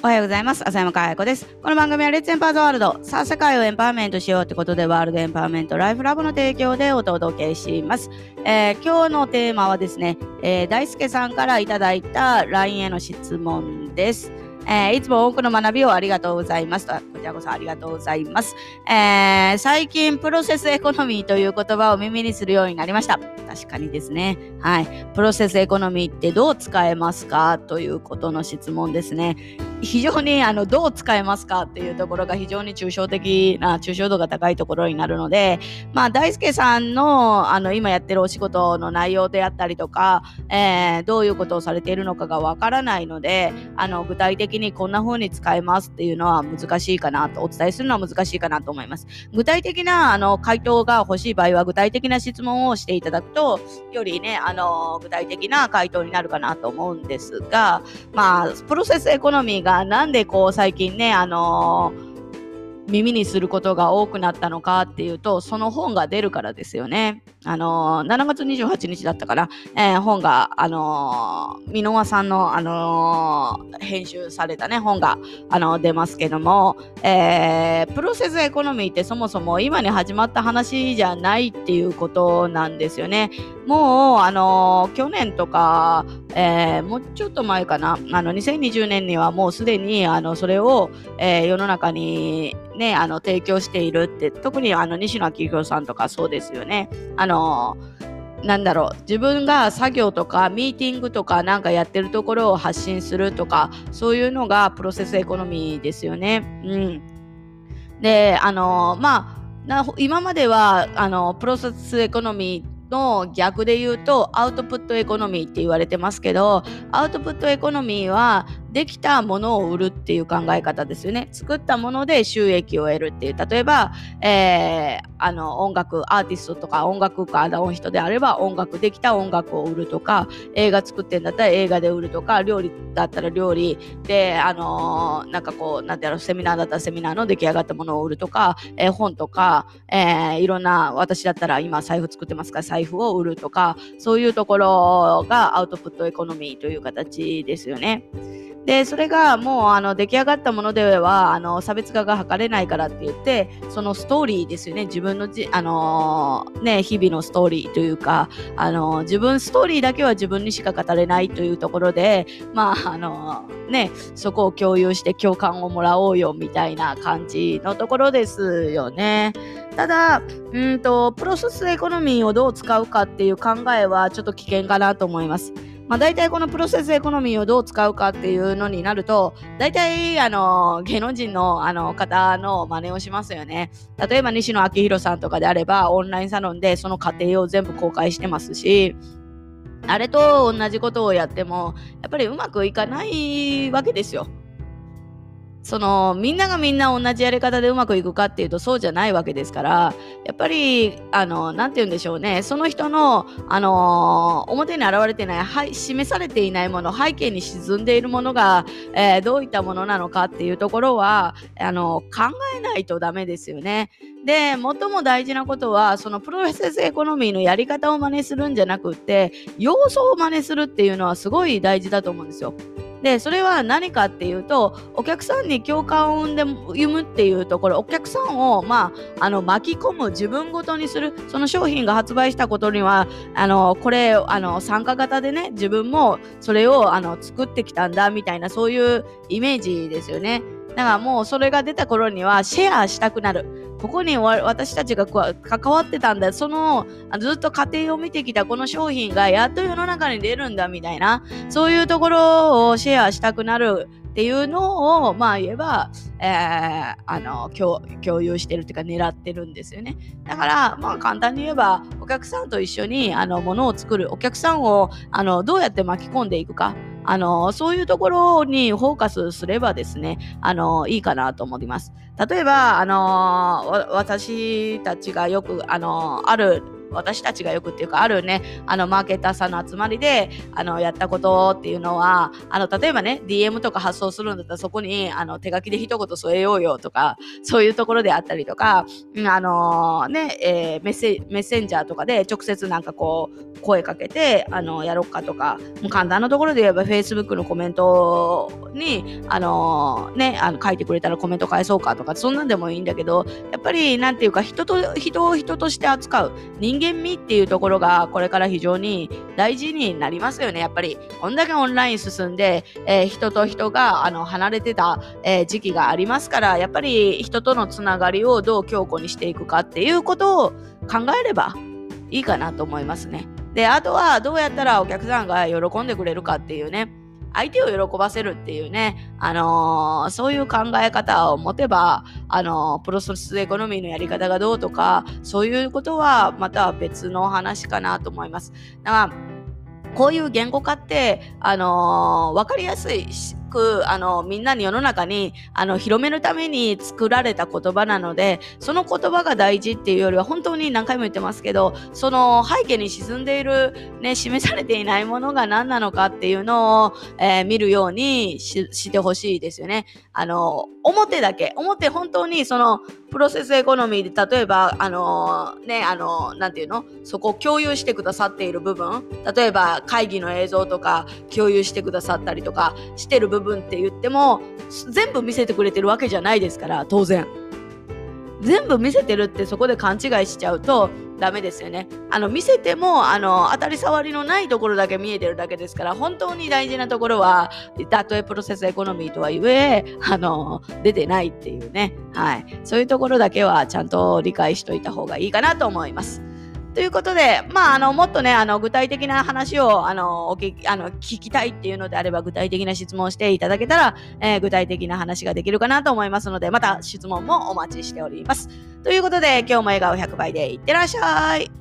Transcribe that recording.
おはようございます。浅山かや子です。この番組は Let's Empower the World。さあ、世界をエンパワーメントしようってことで、ワールドエンパワーメントライフラボの提供でお届けします。えー、今日のテーマはですね、えー、大輔さんからいただいた LINE への質問です。えー、いつも多くの学びをありがとうございます。こちらこそありがとうございます。えー、最近、プロセスエコノミーという言葉を耳にするようになりました。確かにですね。はい。プロセスエコノミーってどう使えますか？ということの質問ですね。非常にあのどう使えますかっていうところが非常に抽象的な抽象度が高いところになるので、まあ、大輔さんのあの今やってるお仕事の内容であったりとか、えー、どういうことをされているのかがわからないのであの具体的にこんな風に使えますっていうのは難しいかなとお伝えするのは難しいかなと思います。具体的なあの回答が欲しい場合は具体的な質問をしていただくとよりねあの具体的な回答になるかなと思うんですが、まあ、プロセスエコノミーががなんでこう最近ね、あのー耳にすることが多くなったのかっていうと、その本が出るからですよね。あのー、7月28日だったかな、えー、本が、あのー、箕輪さんの、あのー、編集されたね、本が、あの出ますけども、えー、プロセスエコノミーってそもそも今に始まった話じゃないっていうことなんですよね。もう、あの去年とか、えー、もうちょっと前かな、あの、2020年にはもうすでに、あの、それを、えー、世の中にね、あの、提供しているって、特にあの、西野昭弘さんとかそうですよね。あの、のなんだろう自分が作業とかミーティングとかなんかやってるところを発信するとかそういうのがプロセスエコノミーですよね。うん、であのまあ今まではあのプロセスエコノミーの逆で言うとアウトプットエコノミーって言われてますけどアウトプットエコノミーはできたものを売るっていう考え方ですよね。作ったもので収益を得るっていう。例えば、えー、あの音楽アーティストとか音楽家の人であれば音楽できた音楽を売るとか映画作ってんだったら映画で売るとか料理だったら料理。であのー、なんかこうなんてやろセミナーだったらセミナーの出来上がったものを売るとか、えー、本とか、えー、いろんな私だったら今財布作ってますから財布を売るとかそういうところがアウトプットエコノミーという形ですよね。で、それがもうあの出来上がったものではあの差別化が図れないからって言って、そのストーリーですよね、自分のじ、あの、ね、日々のストーリーというか、あの、自分ストーリーだけは自分にしか語れないというところで、まあ、あの、ね、そこを共有して共感をもらおうよみたいな感じのところですよね。ただ、うんと、プロセスエコノミーをどう使うかっていう考えはちょっと危険かなと思います。まあ、大体このプロセスエコノミーをどう使うかっていうのになると、大体、あの、芸能人のあの方の真似をしますよね。例えば、西野昭弘さんとかであれば、オンラインサロンでその過程を全部公開してますし、あれと同じことをやっても、やっぱりうまくいかないわけですよ。そのみんながみんな同じやり方でうまくいくかっていうとそうじゃないわけですからやっぱりあのなて言うんでしょうねその人のあの表に現れてない、はい、示されていないもの背景に沈んでいるものが、えー、どういったものなのかっていうところはあの考えないとダメですよね。で、最も大事なことは、そのプロセスエコノミーのやり方を真似するんじゃなくって、要素を真似するっていうのはすごい大事だと思うんですよ。で、それは何かっていうと、お客さんに共感を生んで生むっていうところ、お客さんを、まあ、あの、巻き込む、自分ごとにする、その商品が発売したことには、あの、これ、あの、参加型でね、自分もそれを、あの、作ってきたんだ、みたいな、そういうイメージですよね。だからもうそれが出た頃にはシェアしたくなる。ここに私たちが関わってたんだ。そのずっと過程を見てきたこの商品がやっと世の中に出るんだみたいな、そういうところをシェアしたくなるっていうのを、まあ言えば、えー、あの共、有してるっていうか狙ってるんですよね。だから、まあ簡単に言えば、お客さんと一緒に、あの、ものを作る、お客さんを、あの、どうやって巻き込んでいくか。あの、そういうところにフォーカスすればですね、あの、いいかなと思います。例えば、あの、私たちがよく、あの、ある私たちがよくっていうか、あるね、あの、マーケターさんの集まりで、あの、やったことっていうのは、あの、例えばね、DM とか発送するんだったらそこに、あの、手書きで一言添えようよとか、そういうところであったりとか、あのー、ね、えー、メッセメッセンジャーとかで直接なんかこう、声かけて、あの、やろっかとか、もう簡単なところで言えば Facebook のコメントに、あのー、ね、あの書いてくれたらコメント返そうかとか、そんなんでもいいんだけど、やっぱり、なんていうか、人と、人を人として扱う、人間味っていうところが、これから非常に大事になりますよね、やっぱり。こんだけオンライン進んで、えー、人と人が、あの、離れてた、えー、時期がありますから、やっぱり人とのつながりをどう強固にしていくかっていうことを考えればいいかなと思いますね。で、あとはどうやったらお客さんが喜んでくれるかっていうね、相手を喜ばせるっていうね、あのー、そういう考え方を持てば、あのー、プロセスエコノミーのやり方がどうとか、そういうことはまた別の話かなと思います。だからこういう言語化って、あのー、わかりやすいく、あの、みんなに世の中に、あの、広めるために作られた言葉なので、その言葉が大事っていうよりは、本当に何回も言ってますけど、その背景に沈んでいる、ね、示されていないものが何なのかっていうのを、えー、見るようにしてほしいですよね。あの、表だけ、表本当にその、プロセスエコノミーで、例えば、あのー、ね、あのー、なんていうの？そこを共有してくださっている部分、例えば会議の映像とか共有してくださったりとかしてる部分って言っても、全部見せてくれてるわけじゃないですから、当然。全部見せてるってそこで勘違いしちゃうとダメですよね。あの見せてもあの当たり障りのないところだけ見えてるだけですから本当に大事なところはたとえプロセスエコノミーとはいえあの出てないっていうね、はい、そういうところだけはちゃんと理解しといた方がいいかなと思います。ということで、まあ、あの、もっとね、あの、具体的な話を、あの、おき、あの、聞きたいっていうのであれば、具体的な質問をしていただけたら、えー、具体的な話ができるかなと思いますので、また質問もお待ちしております。ということで、今日も笑顔100倍でいってらっしゃい。